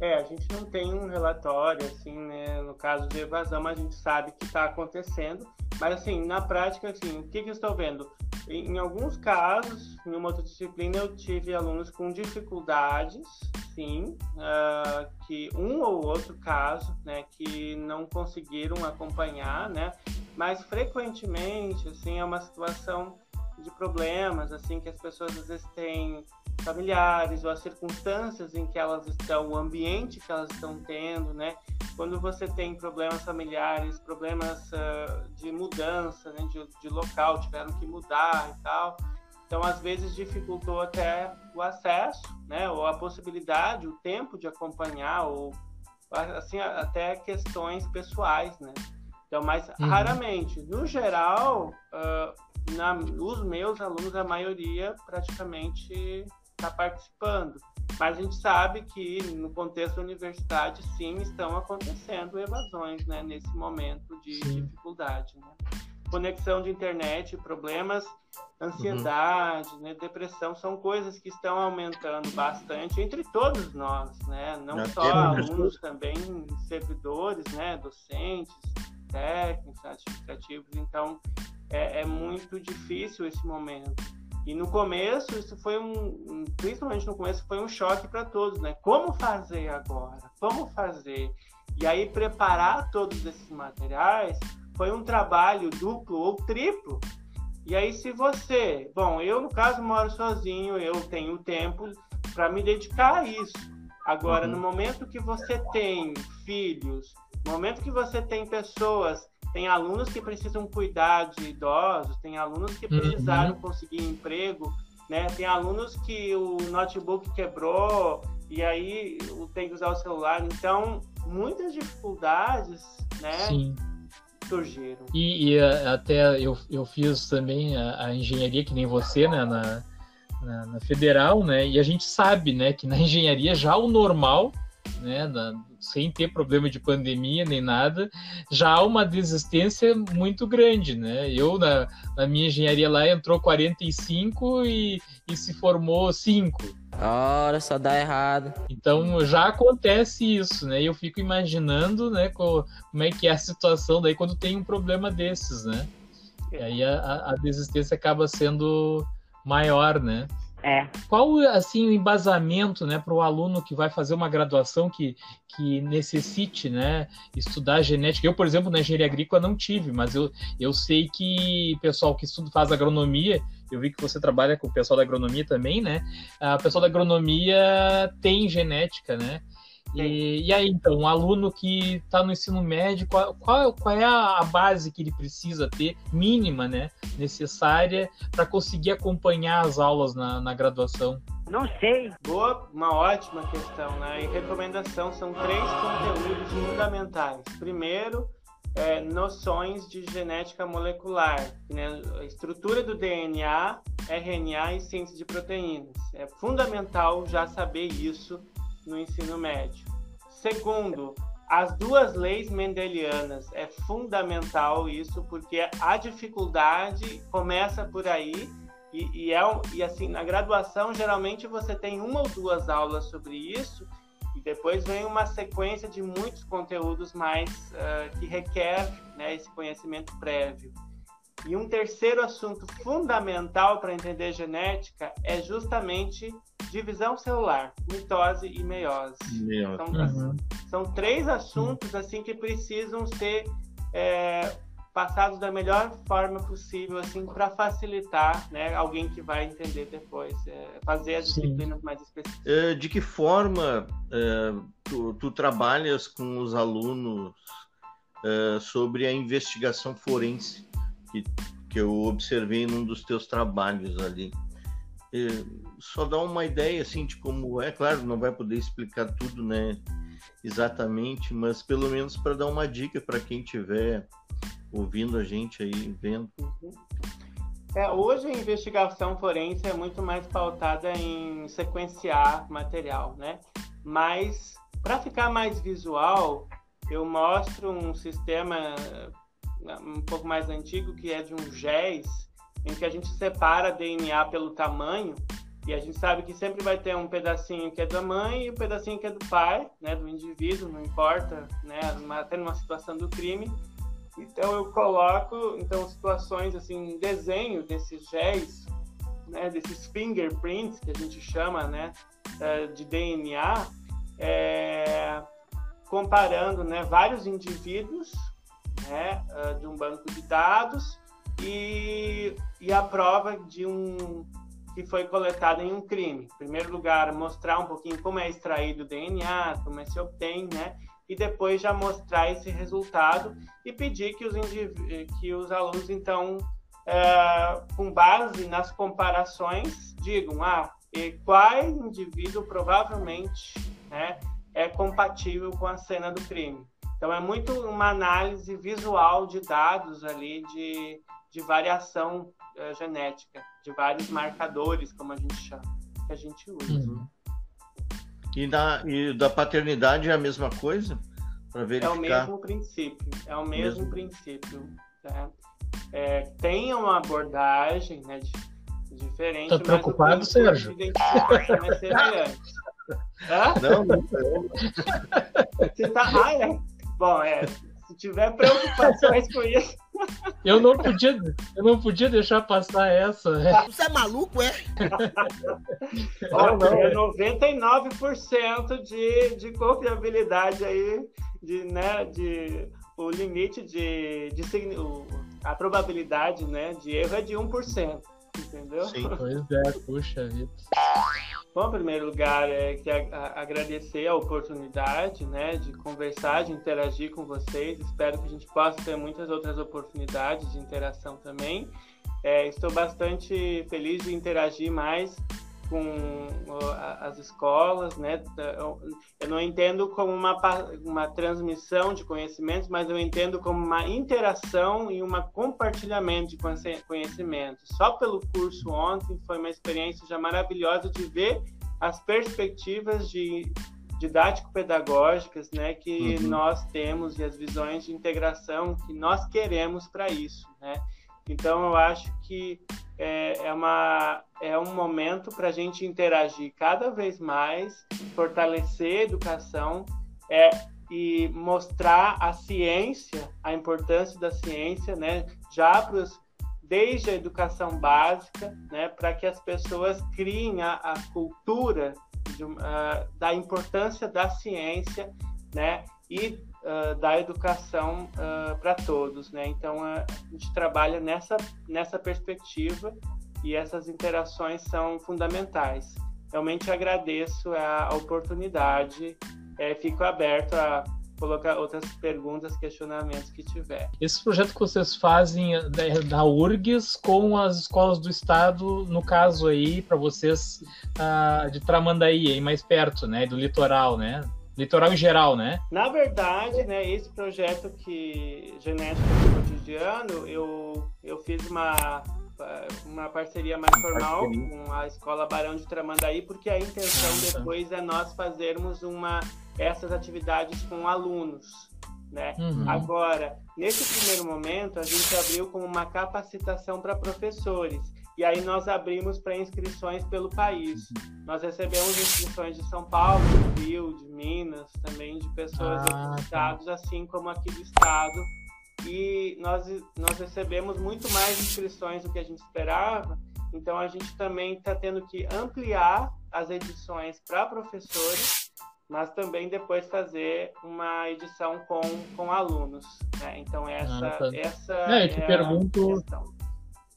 S4: É, a gente não tem um relatório, assim, né, no caso de evasão, mas a gente sabe que está acontecendo. Mas, assim, na prática, assim, o que, que eu estou vendo? Em, em alguns casos, em uma outra disciplina, eu tive alunos com dificuldades, sim, ah, que um ou outro caso, né, que não conseguiram acompanhar, né, mas frequentemente, assim, é uma situação de problemas, assim, que as pessoas às vezes têm familiares ou as circunstâncias em que elas estão, o ambiente que elas estão tendo, né? Quando você tem problemas familiares, problemas ah, de mudança, né? De, de local, tiveram que mudar e tal. Então, às vezes dificultou até o acesso, né? Ou a possibilidade, o tempo de acompanhar, ou assim até questões pessoais, né? Então, mas
S1: Uhum.
S4: raramente, no geral, ah, na, os meus alunos, a maioria praticamente está participando. Mas a gente sabe que no contexto da universidade, sim, estão acontecendo evasões, né, nesse momento de
S1: Sim.
S4: dificuldade. Né? Conexão de internet, problemas, ansiedade, né, depressão, são coisas que estão aumentando bastante entre todos nós, né? Não só
S2: no-
S4: alunos, também servidores, né, docentes, técnicos, administrativos. Então, é, é muito difícil esse momento. E no começo, isso foi um, principalmente no começo, foi um choque para todos, né? Como fazer agora? Como fazer? E aí preparar todos esses materiais foi um trabalho duplo ou triplo. E aí se você, bom, eu no caso moro sozinho, eu tenho tempo para me dedicar a isso. Agora,
S2: Uhum.
S4: no momento que você tem filhos, no momento que você tem pessoas tem alunos que precisam cuidar de idosos, tem alunos que
S1: Uhum.
S4: precisaram conseguir emprego, né? Tem alunos que o notebook quebrou e aí tem que usar o celular. Então, muitas dificuldades, né,
S1: Sim.
S4: surgiram.
S1: E, e, a- até eu, eu fiz também a, a engenharia, que nem você, né, na, na, na federal, né? E a gente sabe, né, que na engenharia já o normal, né, na- sem ter problema de pandemia nem nada, já há uma desistência muito grande, né? Eu, na, na minha engenharia lá, entrou 45 e, e se formou 5.
S7: Ora, só dá errado.
S1: Então já acontece isso, né? E eu fico imaginando, né, co- como é que é a situação daí quando tem um problema desses, né? E aí a- a desistência acaba sendo maior, né?
S8: É.
S1: Qual assim o embasamento, né, para o aluno que vai fazer uma graduação que, que necessite, né, estudar genética? Eu, por exemplo, na engenharia agrícola não tive, mas eu, eu sei que pessoal que estuda faz agronomia, eu vi que você trabalha com o pessoal da agronomia também, né? Ah, O pessoal da agronomia tem genética, né? E, e, aí, então, um aluno que está no ensino médio, qual, qual, qual, é a base que ele precisa ter, mínima, né, necessária, para conseguir acompanhar as aulas na, na graduação?
S4: Não sei. Boa, uma ótima questão, né? E recomendação são três conteúdos fundamentais. Primeiro, é, noções de genética molecular, né? estrutura do DNA, RNA e ciência de proteínas. É fundamental já saber isso no ensino médio. Segundo, as duas leis mendelianas. É fundamental isso, porque a dificuldade começa por aí. E, e, é, e assim, na graduação, geralmente você tem uma ou duas aulas sobre isso, depois vem uma sequência de muitos conteúdos mais uh, que requer né, esse conhecimento prévio. E um terceiro assunto fundamental para entender genética é justamente divisão celular, mitose e meiose. São, uhum. são, três assuntos assim que precisam ser é, passados da melhor forma possível, assim, para facilitar, né, alguém que vai entender depois, é, fazer as Sim. disciplinas mais específicas.
S2: É, de que forma é, tu, tu, trabalhas com os alunos é, sobre a investigação forense que, que eu observei num dos teus trabalhos ali? É, só dá uma ideia assim de como é, claro, não vai poder explicar tudo, né? Exatamente, mas pelo menos para dar uma dica para quem tiver ouvindo a gente aí, vendo.
S4: É, hoje a investigação forense é muito mais pautada em sequenciar material, né? Mas para ficar mais visual, eu mostro um sistema um pouco mais antigo que é de um GES, em que a gente separa DNA pelo tamanho e a gente sabe que sempre vai ter um pedacinho que é da mãe e um pedacinho que é do pai, né, do indivíduo, não importa, né, até numa situação do crime. Então eu coloco então situações assim, desenho desses géis, né, desses fingerprints que a gente chama, né, eh, de DNA, é, comparando, né, vários indivíduos, né, eh, de um banco de dados e, e a prova de um que foi coletado em um crime. Em primeiro lugar, mostrar um pouquinho como é extraído o DNA, como é se obtém, né? e depois já mostrar esse resultado e pedir que os, que os alunos, então, é, com base nas comparações, digam, ah, qual indivíduo provavelmente né, é compatível com a cena do crime. Então, é muito uma análise visual de dados ali de, de variação é, genética, de vários marcadores, como a gente chama, que a gente usa. Uhum.
S2: E, na, e da paternidade é a mesma coisa? Para verificar.
S4: É o mesmo princípio. É o mesmo, mesmo. princípio. Tá? É, tem uma abordagem né, diferente.
S1: Tá preocupado, Sérgio?
S2: Não, não.
S4: Você tá. Ah, é. Bom, é. Se tiver preocupações com isso.
S1: Eu não podia, eu não podia deixar passar essa.
S5: Né? Você é maluco, é?
S4: Ó, não, é 99% de, de confiabilidade aí, de, né, de, o limite de, de o, a probabilidade né, de erro é de 1%. Entendeu?
S1: Sim, pois é, puxa vida.
S4: Bom, em primeiro lugar, é que agradecer a oportunidade, né, de conversar, de interagir com vocês. Espero que a gente possa ter muitas outras oportunidades de interação também. É, estou bastante feliz de interagir mais com as escolas, né? Eu não entendo como uma, uma transmissão de conhecimentos, mas eu entendo como uma interação e um compartilhamento de conhecimentos. Só pelo curso ontem foi uma experiência já maravilhosa de ver as perspectivas de didático-pedagógicas, né, que uhum. nós temos e as visões de integração que nós queremos para isso, né? Então eu acho que é, é, uma, é um momento para a gente interagir cada vez mais, fortalecer a educação é, e mostrar a ciência, a importância da ciência, né, já pros, desde a educação básica, né, para que as pessoas criem a, a cultura de, uh, da importância da ciência, né, e uh, da educação uh, para todos, né? Então a gente trabalha nessa nessa perspectiva e essas interações são fundamentais. Realmente agradeço a oportunidade é, fico aberto a colocar outras perguntas, questionamentos que tiver.
S1: Esse projeto que vocês fazem da, da URGS com as escolas do estado, no caso aí, para vocês uh, de Tramandaí, aí mais perto, né, do litoral, né? Litoral em geral, né?
S4: Na verdade, né, esse projeto que Genética do Cotidiano, eu, eu fiz uma uma parceria mais formal parceria. com a Escola Barão de Tramandaí, porque a intenção tá. depois é nós fazermos uma essas atividades com alunos. Né? Uhum. Agora, nesse primeiro momento, a gente abriu como uma capacitação para professores. E aí nós abrimos para inscrições pelo país. Nós recebemos inscrições de São Paulo, do Rio, de Minas, também de pessoas ah, de outros tá. estados, assim como aqui do estado. E nós, nós recebemos muito mais inscrições do que a gente esperava. Então a gente também está tendo que ampliar as edições para professores mas também depois fazer uma edição com, com alunos. Né? Então essa, ah, tá. essa
S1: é, eu te é pergunto,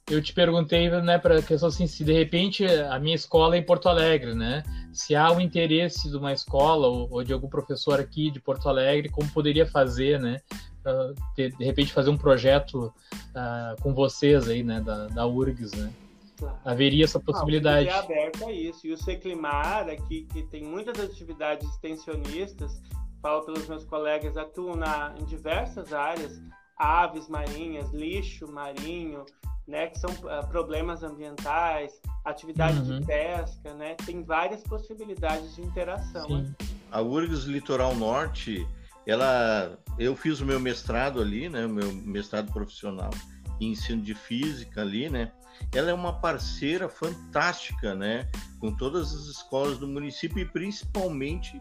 S1: eu te perguntei, né, para questão assim, se de repente a minha escola é em Porto Alegre, né? Se há o interesse de uma escola ou, ou de algum professor aqui de Porto Alegre, como poderia fazer, né? Uh, de, de, repente fazer um projeto uh, com vocês aí, né, da, da URGS, né? Claro. Haveria essa possibilidade.
S4: Ah, aberto a isso. E o Seclimar, aqui, que tem muitas atividades extensionistas, falo pelos meus colegas, atuam na, em diversas áreas, aves marinhas, lixo marinho, né, que são uh, problemas ambientais, atividade uhum. de pesca, né, tem várias possibilidades de interação. Né?
S2: A URGS Litoral Norte, ela, eu fiz o meu mestrado ali, né, o meu mestrado profissional em ensino de física ali, né, ela é uma parceira fantástica, né, com todas as escolas do município e principalmente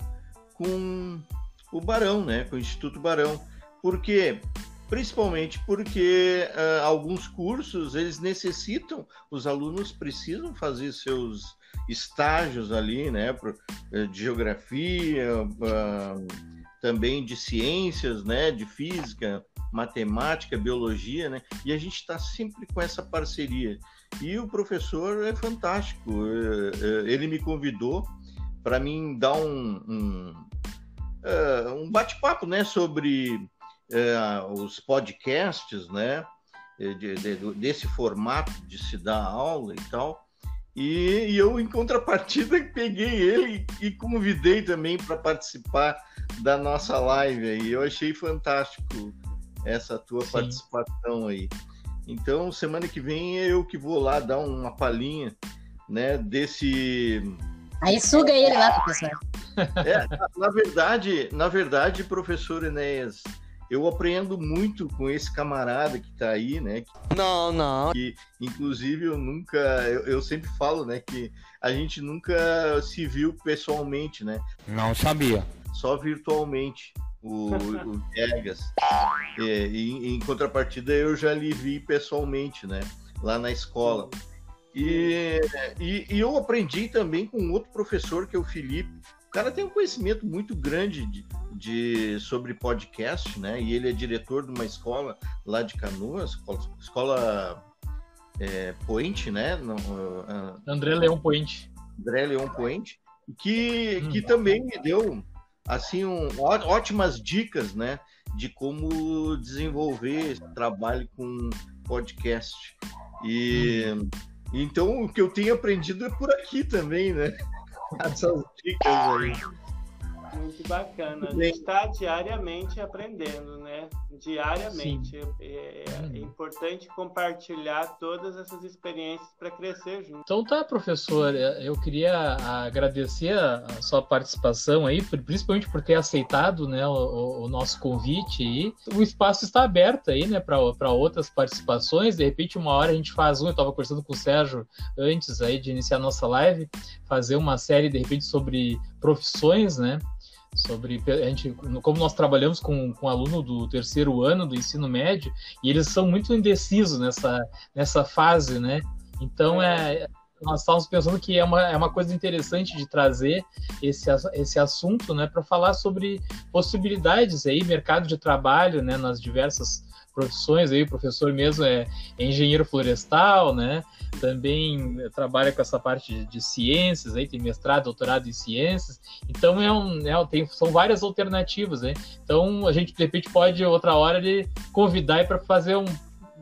S2: com o Barão, né, com o Instituto Barão. Por quê? Principalmente porque uh, alguns cursos eles necessitam, os alunos precisam fazer seus estágios ali, né, eh, de geografia, uh, também de ciências, né, de física, matemática, biologia, né? E a gente está sempre com essa parceria. E o professor é fantástico. É, ele me convidou para mim dar um, um, é, um bate-papo, né, sobre os podcasts, né, de, de, desse formato de se dar aula e tal. E, e, eu, em contrapartida, peguei ele e convidei também para participar da nossa live aí. Eu achei fantástico essa tua Sim. participação aí. Então, semana que vem é eu que vou lá dar uma palhinha, né, desse...
S8: Aí suga ele lá, professor.
S2: É, na verdade, na verdade, professor Enéas, eu aprendo muito com esse camarada que está aí, né?
S7: Não, não.
S2: Que, inclusive, eu nunca, eu, eu, sempre falo, né, que a gente nunca se viu pessoalmente, né?
S5: Não sabia.
S2: Só virtualmente o, o Vegas. É, em, em, contrapartida, eu já lhe vi pessoalmente, né? Lá na escola. E, e, e, eu aprendi também com outro professor, que é o Felipe. O cara tem um conhecimento muito grande de, de sobre podcast, né? E ele é diretor de uma escola lá de Canoas, escola, escola é, Point, né? No,
S1: uh, André Leão Point.
S2: André Leão Point, que, hum. que também me deu assim um, ótimas dicas, né, de como desenvolver esse trabalho com podcast. E hum. então o que eu tenho aprendido é por aqui também, né? Essas dicas aí.
S4: Muito bacana. A gente está diariamente aprendendo, né? Diariamente. É, é, uhum. importante compartilhar todas essas experiências para crescer junto.
S1: Então tá, professor. É, eu queria agradecer a sua participação aí, principalmente por ter aceitado né, o, o nosso convite aí. O espaço está aberto aí, né, para outras participações. De repente, uma hora a gente faz um. Eu estava conversando com o Sérgio antes aí de iniciar a nossa live, fazer uma série, de repente, sobre profissões, né? Sobre a gente, como nós trabalhamos com, com aluno do terceiro ano do ensino médio e eles são muito indecisos nessa, nessa fase, né? Então é, nós estávamos pensando que é uma, é uma coisa interessante de trazer esse, esse assunto, né, para falar sobre possibilidades aí, mercado de trabalho, né, nas diversas profissões aí, o professor mesmo é engenheiro florestal, né? Também trabalha com essa parte de, de ciências, aí tem mestrado, doutorado em ciências. Então é um, é, tem, são várias alternativas, né? Então a gente de repente pode outra hora de convidar para fazer um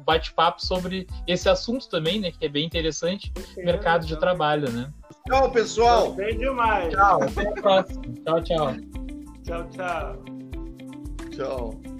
S1: bate-papo sobre esse assunto também, né? Que é bem interessante, Sim, mercado de trabalho, né?
S2: Tchau, pessoal.
S4: Bem demais.
S1: Tchau, até a próxima. Tchau, tchau.
S4: Tchau, tchau.
S2: Tchau.